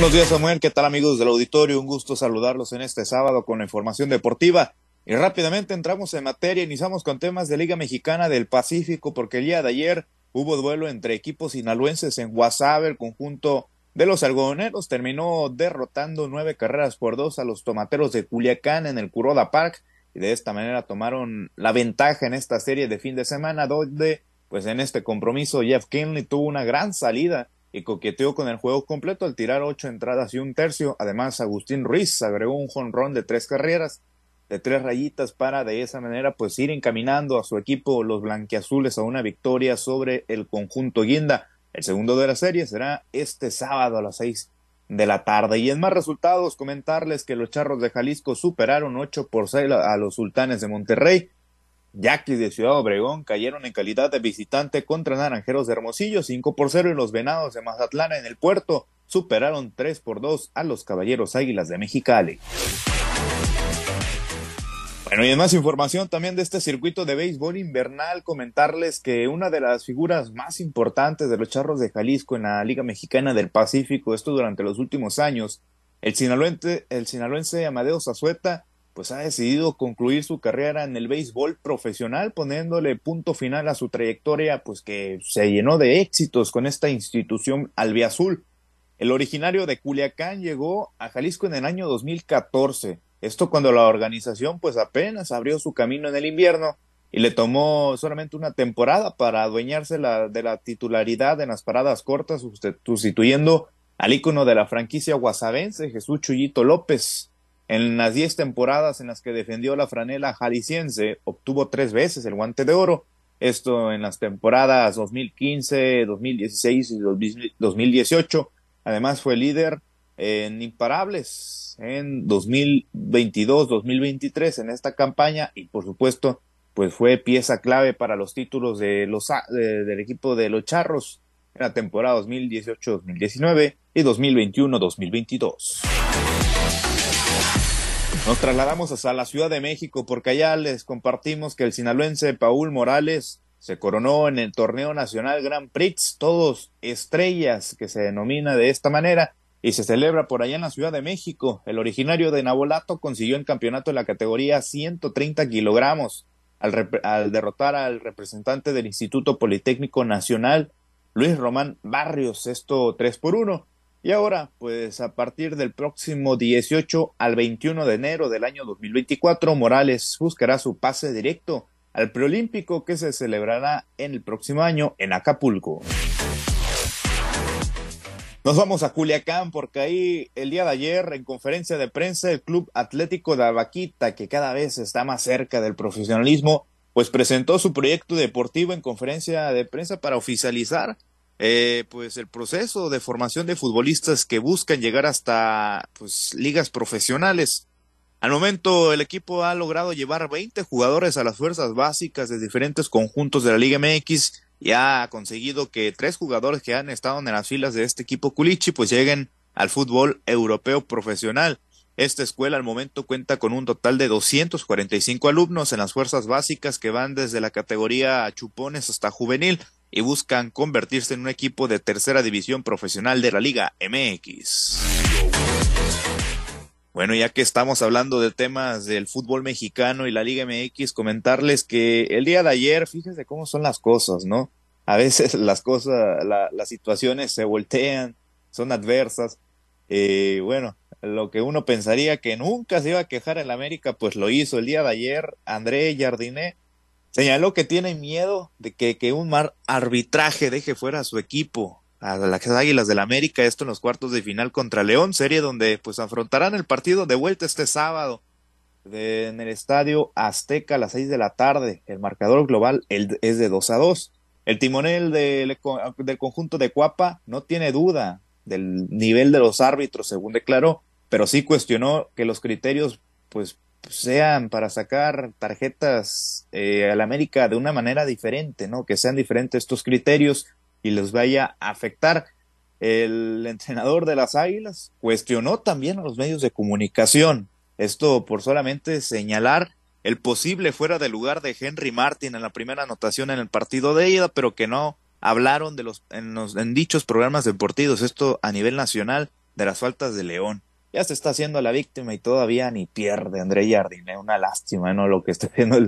buenos días, Samuel. ¿Qué tal, amigos del auditorio? Un gusto saludarlos en este sábado con la información deportiva. Y rápidamente entramos en materia, iniciamos con temas de Liga Mexicana del Pacífico, porque el día de ayer hubo duelo entre equipos sinaloenses en Guasave, el conjunto de los algodoneros terminó derrotando nueve carreras por dos a los tomateros de Culiacán en el Curoda Park y de esta manera tomaron la ventaja en esta serie de fin de semana donde pues en este compromiso Jeff Kinley tuvo una gran salida y coqueteó con el juego completo al tirar ocho entradas y un tercio. Además, Agustín Ruiz agregó un jonrón de tres carreras, de tres rayitas, para de esa manera pues ir encaminando a su equipo los blanquiazules a una victoria sobre el conjunto Guinda. El segundo de la serie será este sábado a las seis de la tarde. Y en más resultados, comentarles que los Charros de Jalisco superaron ocho por seis a los Sultanes de Monterrey Yaquis de Ciudad Obregón cayeron en calidad de visitante contra Naranjeros de Hermosillo 5 por 0 y los Venados de Mazatlán en el puerto superaron 3 por 2 a los Caballeros Águilas de Mexicali. Bueno, y en más información también de este circuito de béisbol invernal, comentarles que una de las figuras más importantes de los Charros de Jalisco en la Liga Mexicana del Pacífico, esto durante los últimos años, el sinaloense, el sinaloense Amadeo Zazueta, pues ha decidido concluir su carrera en el béisbol profesional, poniéndole punto final a su trayectoria, pues que se llenó de éxitos con esta institución albiazul. El originario de Culiacán llegó a Jalisco en el año 2014. Esto cuando la organización pues apenas abrió su camino en el invierno y le tomó solamente una temporada para adueñarse de la titularidad en las paradas cortas, sustituyendo al ícono de la franquicia guasavense, Jesús Chuyito López. En las 10 temporadas en las que defendió la franela jalisciense, obtuvo tres veces el guante de oro. Esto en las temporadas 2015, 2016 y 2018. Además fue líder en imparables en 2022, 2023 en esta campaña y por supuesto pues fue pieza clave para los títulos de los, del equipo de los Charros en la temporada 2018-2019 y 2021-2022. Nos trasladamos hasta la Ciudad de México porque allá les compartimos que el sinaloense Paul Morales se coronó en el torneo nacional Grand Prix, todos estrellas que se denomina de esta manera y se celebra por allá en la Ciudad de México. El originario de Nabolato consiguió el campeonato en la categoría 130 kilogramos al, al derrotar al representante del Instituto Politécnico Nacional, Luis Román Barrios, esto 3 por 1. Y ahora, pues a partir del próximo 18 al 21 de enero del año 2024, Morales buscará su pase directo al preolímpico que se celebrará en el próximo año en Acapulco. Nos vamos a Culiacán porque ahí el día de ayer en conferencia de prensa el Club Atlético de Abaquita, que cada vez está más cerca del profesionalismo, pues presentó su proyecto deportivo en conferencia de prensa para oficializar eh, pues el proceso de formación de futbolistas que buscan llegar hasta pues ligas profesionales. Al momento el equipo ha logrado llevar 20 jugadores a las fuerzas básicas de diferentes conjuntos de la Liga MX y ha conseguido que tres jugadores que han estado en las filas de este equipo culichi pues lleguen al fútbol europeo profesional. Esta escuela al momento cuenta con un total de 245 alumnos en las fuerzas básicas que van desde la categoría chupones hasta juvenil y buscan convertirse en un equipo de tercera división profesional de la Liga MX. Bueno, ya que estamos hablando de temas del fútbol mexicano y la Liga MX, comentarles que el día de ayer, fíjense cómo son las cosas, ¿no? A veces las cosas, las situaciones se voltean, son adversas. Eh, bueno, lo que uno pensaría que nunca se iba a quejar en la América, pues lo hizo el día de ayer. André Jardiné Señaló que tiene miedo de que, que un mal arbitraje deje fuera a su equipo, a las Águilas del América, esto en los cuartos de final contra León, serie donde pues afrontarán el partido de vuelta este sábado en el estadio Azteca a las seis de la tarde. El marcador global es de 2 a 2. El timonel del, del conjunto de Cuapa no tiene duda del nivel de los árbitros, según declaró, pero sí cuestionó que los criterios pues sean para sacar tarjetas eh, al América de una manera diferente, ¿no? Que sean diferentes estos criterios y les vaya a afectar. El entrenador de las Águilas cuestionó también a los medios de comunicación. Esto por solamente señalar el posible fuera de lugar de Henry Martin en la primera anotación en el partido de ida, pero que no hablaron de los en, los, en dichos programas deportivos, esto a nivel nacional, de las faltas de León. Ya se está haciendo la víctima y todavía ni pierde André Jardine. Una lástima, ¿no? Lo que está haciendo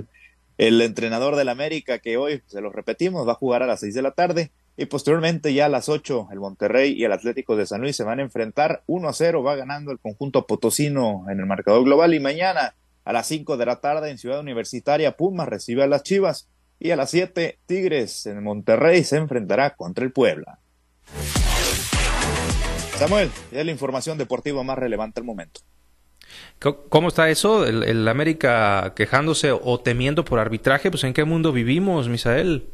el, entrenador del América, que hoy, se lo repetimos, va a jugar a las seis de la tarde. Y posteriormente ya a las ocho, el Monterrey y el Atlético de San Luis se van a enfrentar. 1 a 0 va ganando el conjunto potosino en el marcador global. Y mañana a las cinco de la tarde en Ciudad Universitaria, Pumas recibe a las Chivas. Y a las siete, Tigres en Monterrey se enfrentará contra el Puebla. Samuel, es la información deportiva más relevante al momento. ¿Cómo está eso? ¿El, América quejándose o temiendo por arbitraje? Pues en qué mundo vivimos, Misael.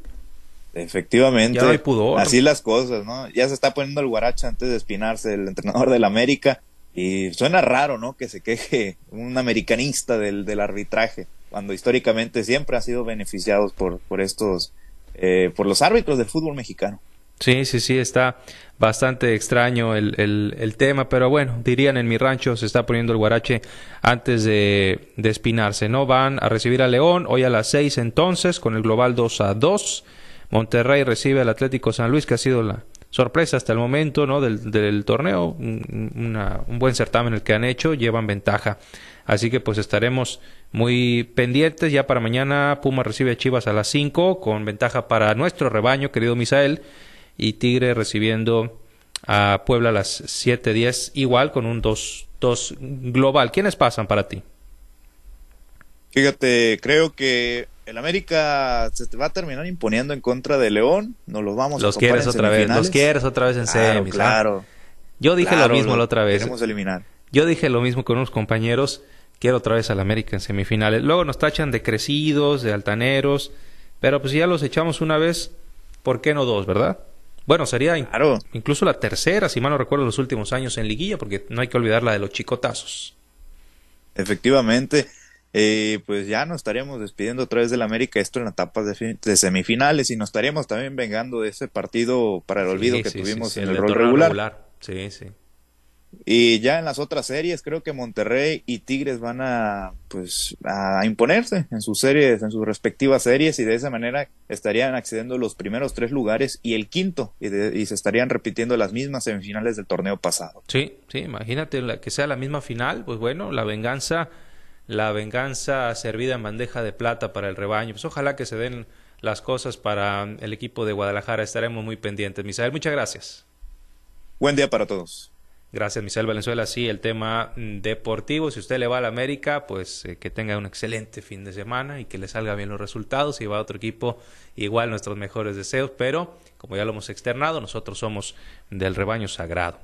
Efectivamente. Ya pudor. Así las cosas, ¿no? Ya se está poniendo el guaracha antes de espinarse el entrenador del América. Y suena raro, ¿no? Que se queje un americanista del, del arbitraje, cuando históricamente siempre ha sido beneficiados por, por estos, eh, por los árbitros del fútbol mexicano. Sí, sí, sí, está bastante extraño el, el, el, tema, pero bueno, dirían en mi rancho se está poniendo el guarache antes de, de espinarse, ¿no? Van a recibir a León hoy a las seis entonces con el global 2 a 2. Monterrey recibe al Atlético San Luis, que ha sido la sorpresa hasta el momento, ¿no? Del, del torneo, un buen certamen el que han hecho, llevan ventaja. Así que pues estaremos muy pendientes. Ya para mañana Puma recibe a Chivas a las 5 con ventaja para nuestro rebaño, querido Misael y Tigre recibiendo a Puebla a las 7:10 igual con un 2-2 global. ¿Quiénes pasan para ti? Fíjate, creo que el América se va a terminar imponiendo en contra de León. Nos los vamos los quieres otra vez, los quieres otra vez en claro, Claro. Yo dije lo mismo la otra vez. Queremos eliminar. Yo dije lo mismo con unos compañeros. Quiero otra vez al América en semifinales. Luego nos tachan de crecidos, de altaneros. Pero pues si ya los echamos una vez, ¿por qué no dos, verdad? Bueno, sería incluso la tercera, si mal no recuerdo, en los últimos años en liguilla, porque no hay que olvidar la de los chicotazos. Efectivamente, eh, pues ya nos estaríamos despidiendo otra vez del América, esto en la etapa de, semifinales, y nos estaríamos también vengando de ese partido para el olvido que tuvimos en el, rol regular. regular. Sí, sí. Y ya en las otras series creo que Monterrey y Tigres van a pues a imponerse en sus series, en sus respectivas series y de esa manera estarían accediendo los primeros tres lugares y el quinto y, se estarían repitiendo las mismas semifinales del torneo pasado. Sí, sí, imagínate que sea la misma final, pues bueno, la venganza, la venganza servida en bandeja de plata para el rebaño. Pues ojalá que se den las cosas para el equipo de Guadalajara, estaremos muy pendientes. Misael, muchas gracias. Buen día para todos. Gracias, Michelle Valenzuela. Sí, el tema deportivo. Si usted le va a la América, pues eh, que tenga un excelente fin de semana y que le salga bien los resultados. Si va a otro equipo, igual nuestros mejores deseos. Pero, como ya lo hemos externado, nosotros somos del rebaño sagrado.